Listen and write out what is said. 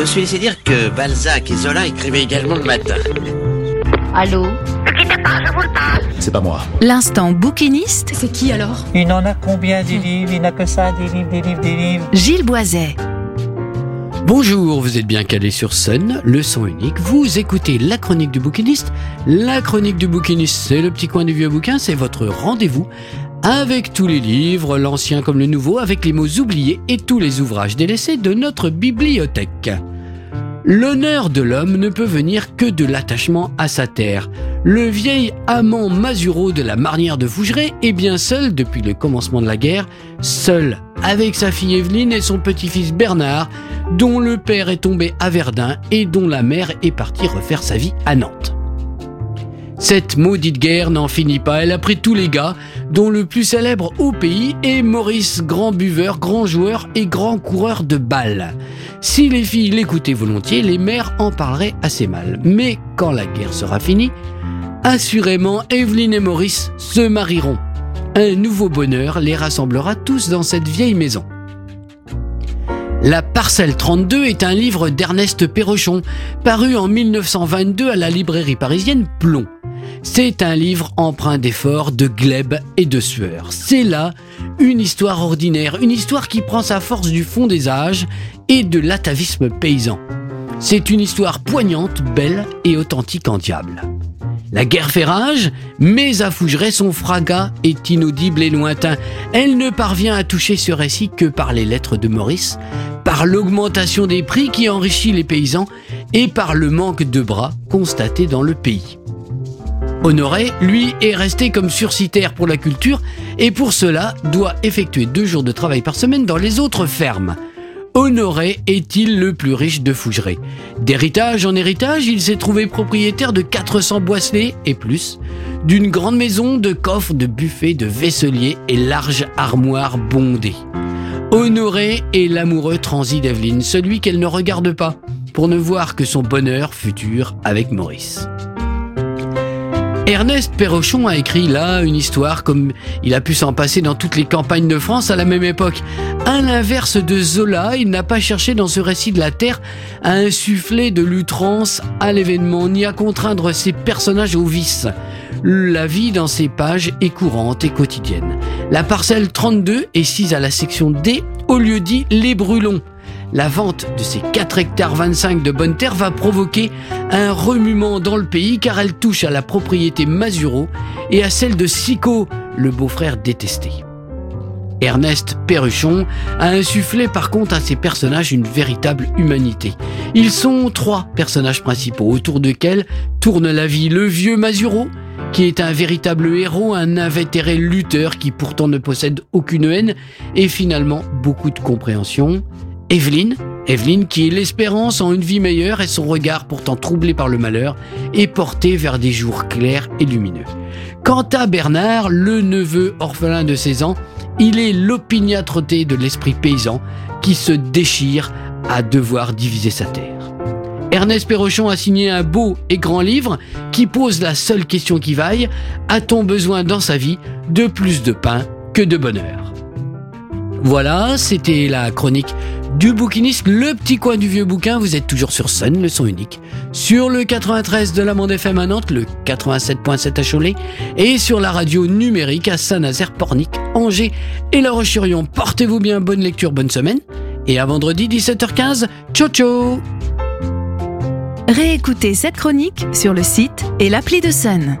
Je suis laissé dire que Balzac et Zola écrivaient également le matin. Allô C'est pas moi. L'instant bouquiniste, C'est qui alors? Il en a combien des livres? Il n'a que ça, des livres, des livres, des livres. Gilles Boiset. Bonjour, vous êtes bien calé sur Sun, le son unique. Vous écoutez la chronique du bouquiniste. La chronique du bouquiniste, c'est le petit coin du vieux bouquin, c'est votre rendez-vous avec tous les livres, l'ancien comme le nouveau, avec les mots oubliés et tous les ouvrages délaissés de notre bibliothèque. L'honneur de l'homme ne peut venir que de l'attachement à sa terre. Le vieil amant Mazuro de la marnière de Fougeray est bien seul depuis le commencement de la guerre, seul avec sa fille Evelyne et son petit-fils Bernard, dont le père est tombé à Verdun et dont la mère est partie refaire sa vie à Nantes. Cette maudite guerre n'en finit pas, elle a pris tous les gars, dont le plus célèbre au pays est Maurice, grand buveur, grand joueur et grand coureur de balles. Si les filles l'écoutaient volontiers, les mères en parleraient assez mal. Mais quand la guerre sera finie, assurément Evelyne et Maurice se marieront. Un nouveau bonheur les rassemblera tous dans cette vieille maison. La Parcelle 32 est un livre d'Ernest Perrochon, paru en 1922 à la librairie parisienne Plomb. C'est un livre empreint d'efforts, de glaive et de sueur. C'est là une histoire ordinaire, une histoire qui prend sa force du fond des âges et de l'atavisme paysan. C'est une histoire poignante, belle et authentique en diable. La guerre fait rage, mais à Fougeray, son fracas est inaudible et lointain. Elle ne parvient à toucher ce récit que par les lettres de Maurice, par l'augmentation des prix qui enrichit les paysans et par le manque de bras constaté dans le pays. Honoré, lui, est resté comme sursitaire pour la culture et pour cela doit effectuer deux jours de travail par semaine dans les autres fermes. Honoré est-il le plus riche de Fougeray D'héritage en héritage, il s'est trouvé propriétaire de 400 boisselets et plus, d'une grande maison, de coffres, de buffets, de vaisseliers et larges armoires bondées. Honoré est l'amoureux transi d'Evelyne, celui qu'elle ne regarde pas, pour ne voir que son bonheur futur avec Maurice. Ernest Perrochon a écrit là une histoire comme il a pu s'en passer dans toutes les campagnes de France à la même époque. À l'inverse de Zola, il n'a pas cherché dans ce récit de la Terre à insuffler de l'outrance à l'événement, ni à contraindre ses personnages au vice. La vie dans ces pages est courante et quotidienne. La parcelle 32 est sise à la section D au lieu dit Les Brûlons. La vente de ces 4 hectares 25 de bonne terre va provoquer un remuement dans le pays car elle touche à la propriété Mazuro et à celle de Sico, le beau-frère détesté. Ernest Perruchon a insufflé par contre à ses personnages une véritable humanité. Ils sont trois personnages principaux autour desquels tourne la vie. Le vieux Mazuro, qui est un véritable héros, un invétéré lutteur qui pourtant ne possède aucune haine et finalement beaucoup de compréhension. Evelyne, Evelyne qui est l'espérance en une vie meilleure et son regard pourtant troublé par le malheur est porté vers des jours clairs et lumineux. Quant à Bernard, le neveu orphelin de 16 ans, il est l'opiniâtreté de l'esprit paysan qui se déchire à devoir diviser sa terre. Ernest Perrochon a signé un beau et grand livre qui pose la seule question qui vaille, a-t-on besoin dans sa vie de plus de pain que de bonheur? Voilà, c'était la chronique du bouquiniste, le petit coin du vieux bouquin. Vous êtes toujours sur Sun, le son unique. Sur le 93 de la Monde FM à Nantes, le 87.7 à Cholet. Et sur la radio numérique à Saint-Nazaire, Pornic, Angers et La Roche-sur-Yon. Portez-vous bien, bonne lecture, bonne semaine. Et à vendredi 17h15, ciao ciao Réécoutez cette chronique sur le site et l'appli de Sun.